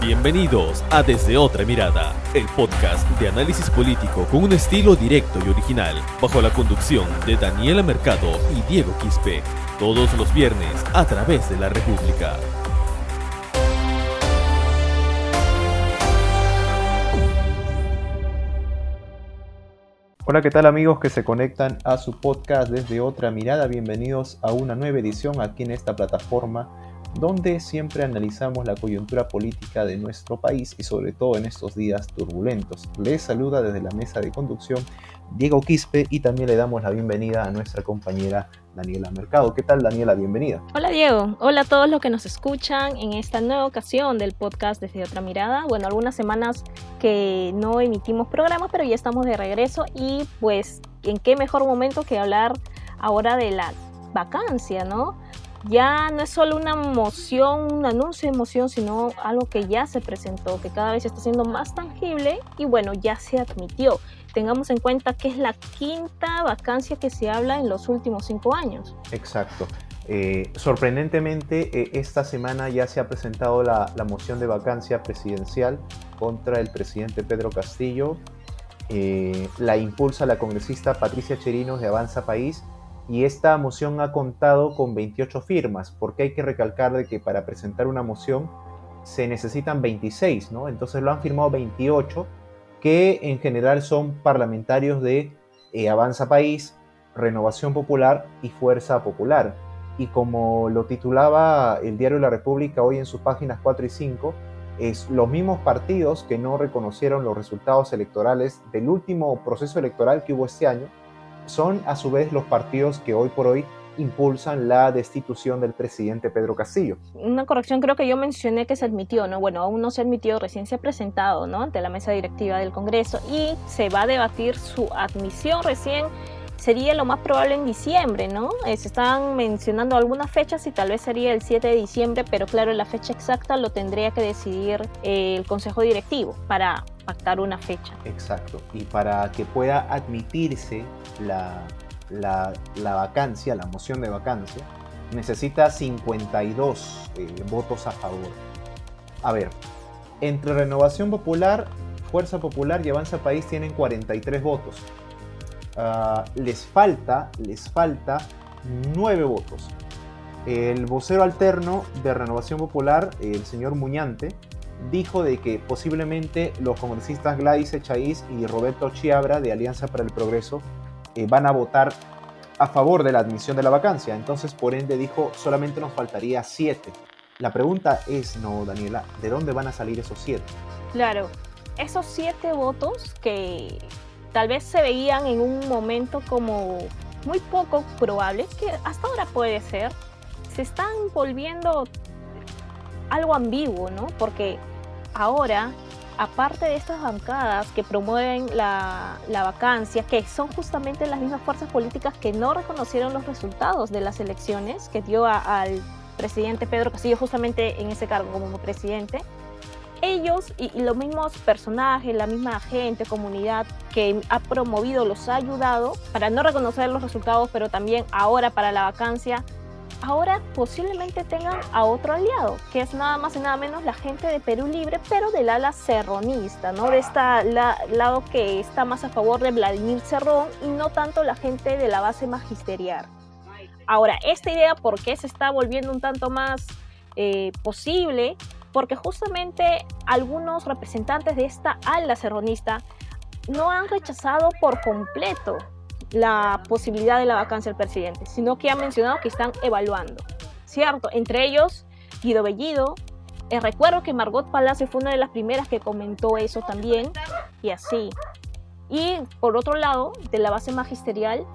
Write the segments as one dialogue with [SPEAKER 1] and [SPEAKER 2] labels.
[SPEAKER 1] Bienvenidos a Desde Otra Mirada, el podcast de análisis político con un estilo directo y original, bajo la conducción de Daniela Mercado y Diego Quispe, todos los viernes a través de la República.
[SPEAKER 2] Hola, ¿qué tal amigos que se conectan a su podcast desde otra mirada? Bienvenidos a una nueva edición aquí en esta plataforma donde siempre analizamos la coyuntura política de nuestro país y sobre todo en estos días turbulentos. Les saluda desde la mesa de conducción Diego Quispe y también le damos la bienvenida a nuestra compañera Daniela Mercado. ¿Qué tal Daniela? Bienvenida.
[SPEAKER 3] Hola Diego, hola a todos los que nos escuchan en esta nueva ocasión del podcast desde otra mirada. Bueno, algunas semanas que no emitimos programas, pero ya estamos de regreso y pues en qué mejor momento que hablar ahora de la vacancia, ¿no? Ya no es solo una moción, un anuncio de emoción, sino algo que ya se presentó, que cada vez está siendo más tangible y bueno, ya se admitió. Tengamos en cuenta que es la quinta vacancia que se habla en los últimos cinco años.
[SPEAKER 2] Exacto. Eh, sorprendentemente, eh, esta semana ya se ha presentado la, moción de vacancia presidencial contra el presidente Pedro Castillo. Eh, la impulsa la congresista Patricia Cherinos de Avanza País y esta moción ha contado con 28 firmas, porque hay que recalcar de que para presentar una moción se necesitan 26, ¿no? Entonces lo han firmado 28, que en general son parlamentarios de eh, Avanza País, Renovación Popular y Fuerza Popular. Y como lo titulaba el diario La República hoy en sus páginas 4 y 5, es los mismos partidos que no reconocieron los resultados electorales del último proceso electoral que hubo este año, son a su vez los partidos que hoy por hoy impulsan la destitución del presidente Pedro Castillo.
[SPEAKER 3] Una corrección creo que yo mencioné que se admitió, ¿no? Bueno, aún no se admitió, recién se ha presentado, ¿no? Ante la mesa directiva del Congreso y se va a debatir su admisión recién sería lo más probable en diciembre, ¿no? Eh, se están mencionando algunas fechas y tal vez sería el 7 de diciembre, pero claro, la fecha exacta lo tendría que decidir eh, el Consejo Directivo para pactar una fecha.
[SPEAKER 2] Exacto, y para que pueda admitirse la, la, vacancia, la moción de vacancia, necesita 52 eh, votos a favor. A ver, entre Renovación Popular, Fuerza Popular y Avanza País tienen 43 votos. Ah, les falta, les falta 9 votos. El vocero alterno de Renovación Popular, el señor Muñante, dijo de que posiblemente los congresistas Gladys Echaíz y Roberto Chiabra de Alianza para el Progreso eh, van a votar a favor de la admisión de la vacancia. Entonces, por ende, dijo, solamente nos faltaría siete. La pregunta es, no, Daniela, ¿de dónde van a salir esos siete?
[SPEAKER 3] Claro, esos siete votos que tal vez se veían en un momento como muy poco probable, que hasta ahora puede ser, se están volviendo algo ambiguo, ¿no? Porque ahora, aparte de estas bancadas que promueven la, vacancia, que son justamente las mismas fuerzas políticas que no reconocieron los resultados de las elecciones que dio al presidente Pedro Castillo justamente en ese cargo como presidente, ellos y, y, los mismos personajes, la misma gente, comunidad que ha promovido, los ha ayudado para no reconocer los resultados, pero también ahora para la vacancia ahora posiblemente tengan a otro aliado, que es nada más y nada menos la gente de Perú Libre, pero del ala cerronista, ¿no? De este lado que está más a favor de Vladimir Cerrón y no tanto la gente de la base magisterial. Ahora, esta idea, ¿por qué se está volviendo un tanto más eh, posible? Porque justamente algunos representantes de esta ala cerronista no han rechazado por completo la posibilidad de la vacancia del presidente, sino que ha mencionado que están evaluando. ¿Cierto? Entre ellos, Guido Bellido. Eh, recuerdo que Margot Palacio fue una de las primeras que comentó eso también, y así. Y por otro lado, de la base magisterial,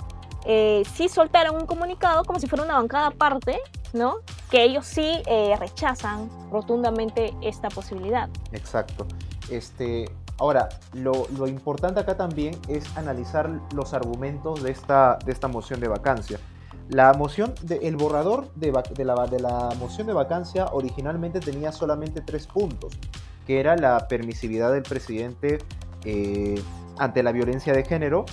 [SPEAKER 3] eh, sí soltaron un comunicado como si fuera una bancada aparte, ¿no? Que ellos sí eh, rechazan rotundamente esta posibilidad.
[SPEAKER 2] Exacto. Este, Ahora, lo, importante acá también es analizar los argumentos de esta, de esta moción de vacancia. La moción, el borrador de, la, de, la, moción de vacancia originalmente tenía solamente tres puntos, que era la permisividad del presidente eh, ante la violencia de género,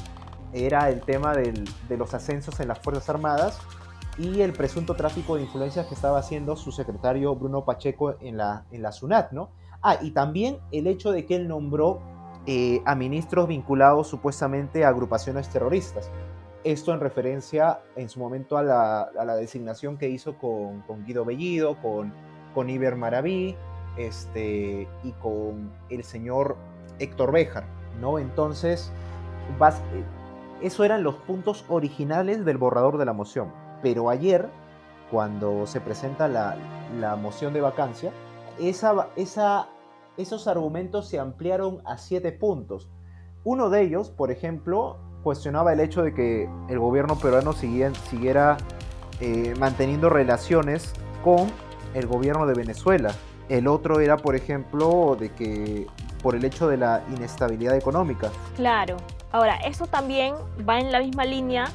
[SPEAKER 2] era el tema de los ascensos en las Fuerzas Armadas y el presunto tráfico de influencias que estaba haciendo su secretario Bruno Pacheco en la, en la SUNAT, ¿no? Ah, y también el hecho de que él nombró eh, a ministros vinculados supuestamente a agrupaciones terroristas. Esto en referencia en su momento a la, designación que hizo con, Guido Bellido, con, Iber Maraví este, y con el señor Héctor Béjar, ¿no? Entonces, vas, eh, eso eran los puntos originales del borrador de la moción. Pero ayer, cuando se presenta la moción de vacancia, esa, esa, esos argumentos se ampliaron a siete puntos. Uno de ellos, por ejemplo, cuestionaba el hecho de que el gobierno peruano siguiera eh, manteniendo relaciones con el gobierno de Venezuela. El otro era, por ejemplo, de que por el hecho de la inestabilidad económica.
[SPEAKER 3] Claro. Ahora, eso también va en la misma línea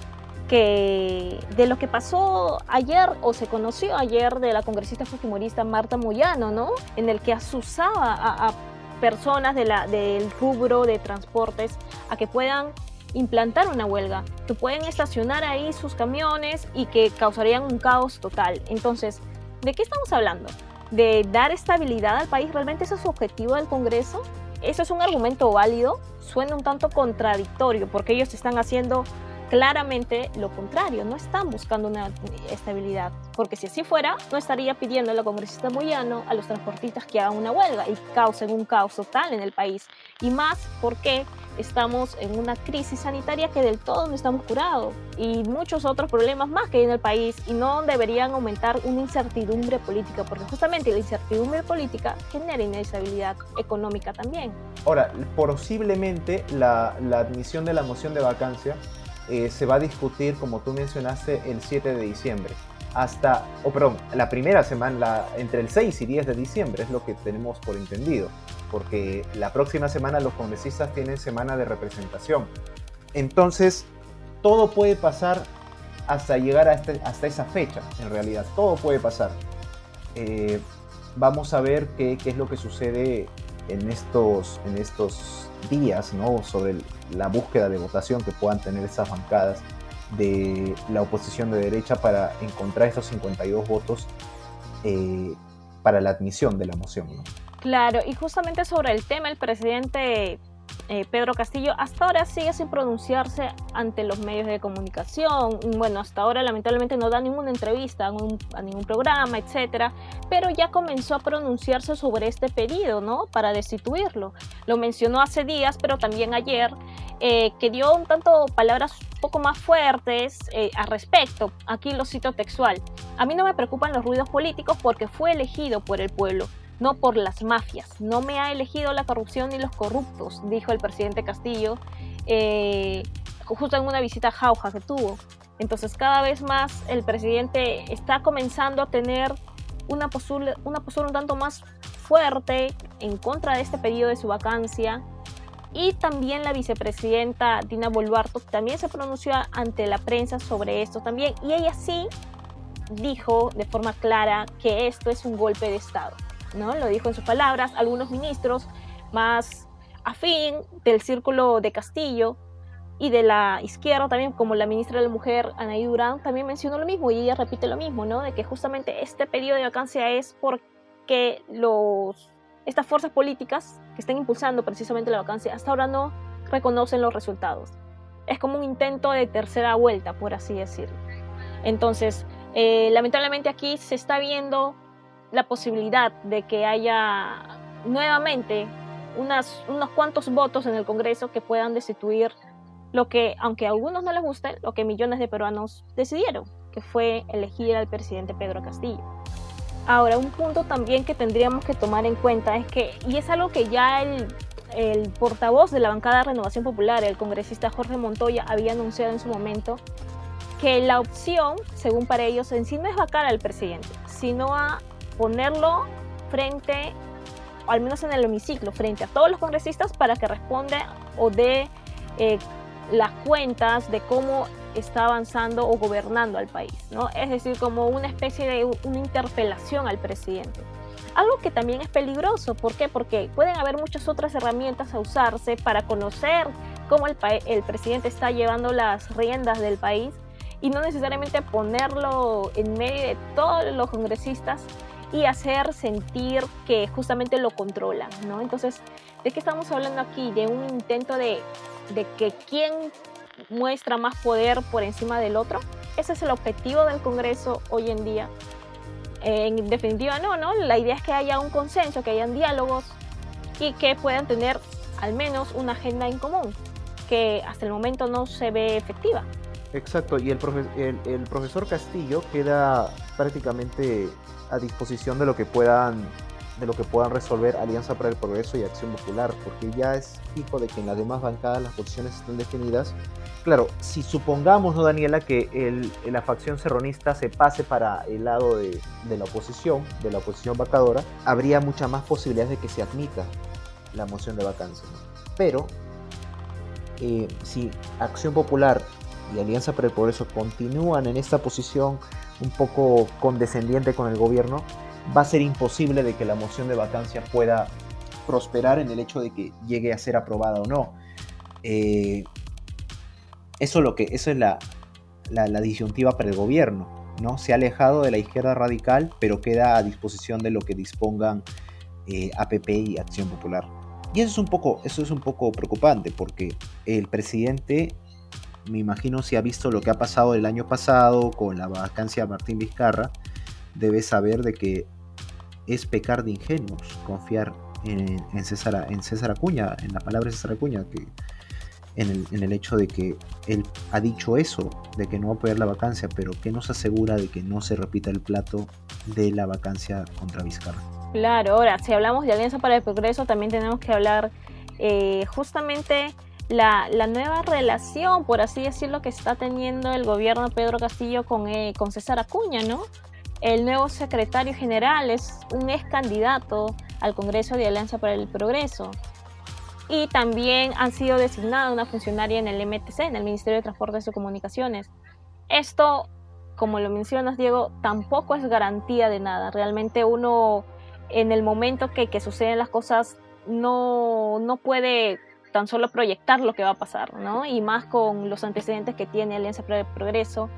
[SPEAKER 3] que de lo que pasó ayer o se conoció ayer de la congresista fujimorista Marta Moyano, ¿no? En el que asusaba a, personas del rubro de transportes a que puedan implantar una huelga, que pueden estacionar ahí sus camiones y que causarían un caos total. Entonces, ¿de qué estamos hablando? ¿De dar estabilidad al país? ¿Realmente ese es su objetivo del Congreso? Eso es un argumento válido, suena un tanto contradictorio porque ellos están haciendo claramente lo contrario, no están buscando una estabilidad, porque si así fuera, no estaría pidiendo a la congresista Moyano a los transportistas que hagan una huelga y causen un caos total en el país. Y más porque estamos en una crisis sanitaria que del todo no estamos curados y muchos otros problemas más que hay en el país y no deberían aumentar una incertidumbre política, porque justamente la incertidumbre política genera inestabilidad económica también.
[SPEAKER 2] Ahora, posiblemente la, la admisión de la moción de vacancia eh, se va a discutir, como tú mencionaste, el 7 de diciembre. Hasta, o perdón, la primera semana, entre el 6 y 10 de diciembre, es lo que tenemos por entendido, porque la próxima semana los congresistas tienen semana de representación. Entonces, todo puede pasar hasta llegar este, hasta esa fecha, en realidad, todo puede pasar. Eh, vamos a ver qué, qué, es lo que sucede en estos, en estos días, ¿no? Sobre la búsqueda de votación que puedan tener esas bancadas de la oposición de derecha para encontrar esos 52 votos eh, para la admisión de la moción, ¿no?
[SPEAKER 3] Claro, y justamente sobre el tema, el presidente eh, Pedro Castillo hasta ahora sigue sin pronunciarse ante los medios de comunicación. Bueno, hasta ahora lamentablemente no da ninguna entrevista a, ningún programa, etcétera, pero ya comenzó a pronunciarse sobre este pedido, ¿no? Para destituirlo. Lo mencionó hace días, pero también ayer, eh, que dio un tanto palabras un poco más fuertes eh, al respecto. Aquí lo cito textual. A mí no me preocupan los ruidos políticos porque fue elegido por el pueblo no por las mafias. No me ha elegido la corrupción ni los corruptos, dijo el presidente Castillo, eh, justo en una visita a Jauja que tuvo. Entonces cada vez más el presidente está comenzando a tener una postura, una postura un tanto más fuerte en contra de este pedido de su vacancia. Y también la vicepresidenta Dina Boluarto también se pronunció ante la prensa sobre esto también. Y ella sí dijo de forma clara que esto es un golpe de Estado. ¿No? Lo dijo en sus palabras, algunos ministros más afín del círculo de Castillo y de la izquierda también, como la ministra de la Mujer, Anaí Durán, también mencionó lo mismo y ella repite lo mismo, ¿no? De que justamente este periodo de vacancia es porque los, estas fuerzas políticas que están impulsando precisamente la vacancia hasta ahora no reconocen los resultados. Es como un intento de tercera vuelta, por así decirlo. Entonces, eh, lamentablemente aquí se está viendo la posibilidad de que haya nuevamente unas, unos cuantos votos en el Congreso que puedan destituir lo que, aunque a algunos no les guste, lo que millones de peruanos decidieron, que fue elegir al presidente Pedro Castillo. Ahora, un punto también que tendríamos que tomar en cuenta es que, y es algo que ya el, el portavoz de la bancada de Renovación Popular, el congresista Jorge Montoya, había anunciado en su momento, que la opción, según para ellos, en sí no es vacar al presidente, sino a ponerlo frente, al menos en el hemiciclo, frente a todos los congresistas para que responda o dé eh, las cuentas de cómo está avanzando o gobernando al país, ¿no? Es decir, como una especie de una interpelación al presidente. Algo que también es peligroso, ¿por qué? Porque pueden haber muchas otras herramientas a usarse para conocer cómo el, el presidente está llevando las riendas del país y no necesariamente ponerlo en medio de todos los congresistas y hacer sentir que justamente lo controlan, ¿no? Entonces, ¿de qué estamos hablando aquí? De un intento de, de que quién muestra más poder por encima del otro. Ese es el objetivo del Congreso hoy en día. En definitiva, no, ¿no? La idea es que haya un consenso, que hayan diálogos y que puedan tener al menos una agenda en común, que hasta el momento no se ve efectiva.
[SPEAKER 2] Exacto, y el, profesor Castillo queda prácticamente a disposición de lo que puedan de lo que puedan resolver Alianza para el Progreso y Acción Popular, porque ya es fijo de que en las demás bancadas las posiciones están definidas. Claro, si supongamos, ¿no, Daniela, que el, la facción serronista se pase para el lado de, de, la oposición, de la oposición vacadora, habría muchas más posibilidades de que se admita la moción de vacancia. Pero eh, si Acción Popular y Alianza para el Progreso continúan en esta posición un poco condescendiente con el gobierno, va a ser imposible de que la moción de vacancia pueda prosperar en el hecho de que llegue a ser aprobada o no. Eh, eso, lo que, eso es la, la, disyuntiva para el gobierno. ¿no? Se ha alejado de la izquierda radical, pero queda a disposición de lo que dispongan eh, APP y Acción Popular. Y eso es un poco, eso es un poco preocupante, porque el presidente me imagino si ha visto lo que ha pasado el año pasado con la vacancia de Martín Vizcarra, debe saber de que es pecar de ingenuos confiar en, César, en César Acuña, en la palabra César Acuña, que en el, hecho de que él ha dicho eso, de que no va a apoyar la vacancia, pero que nos asegura de que no se repita el plato de la vacancia contra Vizcarra.
[SPEAKER 3] Claro, ahora, si hablamos de Alianza para el Progreso, también tenemos que hablar eh, justamente la, nueva relación, por así decirlo, que está teniendo el gobierno Pedro Castillo con, eh, con César Acuña, ¿no? El nuevo secretario general es un ex candidato al Congreso de Alianza para el Progreso. Y también han sido designada una funcionaria en el MTC, en el Ministerio de Transportes y Comunicaciones. Esto, como lo mencionas, Diego, tampoco es garantía de nada. Realmente uno, en el momento que, que suceden las cosas, no, no puede tan solo proyectar lo que va a pasar, ¿no? Y más con los antecedentes que tiene Alianza para el Progreso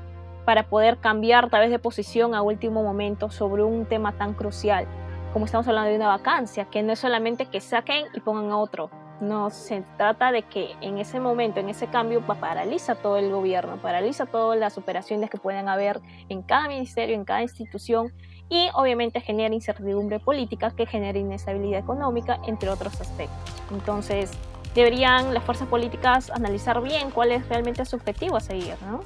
[SPEAKER 3] para poder cambiar tal vez de posición a último momento sobre un tema tan crucial como estamos hablando de una vacancia, que no es solamente que saquen y pongan a otro, no, se trata de que en ese momento, en ese cambio, paraliza todo el gobierno, paraliza todas las operaciones que puedan haber en cada ministerio, en cada institución y obviamente genera incertidumbre política que genera inestabilidad económica, entre otros aspectos. Entonces, deberían las fuerzas políticas analizar bien cuál es realmente su objetivo a seguir, ¿no?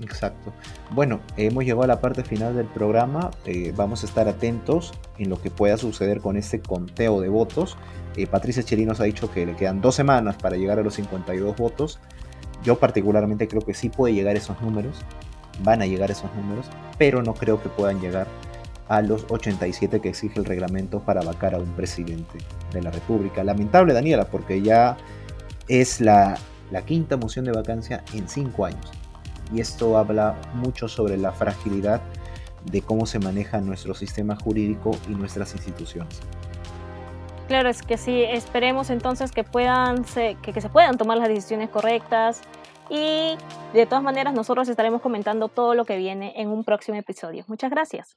[SPEAKER 2] Exacto. Bueno, hemos llegado a la parte final del programa. Eh, vamos a estar atentos en lo que pueda suceder con este conteo de votos. Eh, Patricia Chirinos ha dicho que le quedan dos semanas para llegar a los 52 votos. Yo particularmente creo que sí puede llegar esos números. Van a llegar esos números, pero no creo que puedan llegar a los 87 que exige el reglamento para vacar a un presidente de la República. Lamentable, Daniela, porque ya es la, quinta moción de vacancia en cinco años. Y esto habla mucho sobre la fragilidad de cómo se maneja nuestro sistema jurídico y nuestras instituciones.
[SPEAKER 3] Claro, es que sí, esperemos entonces que, puedan que se puedan tomar las decisiones correctas y de todas maneras nosotros estaremos comentando todo lo que viene en un próximo episodio. Muchas gracias.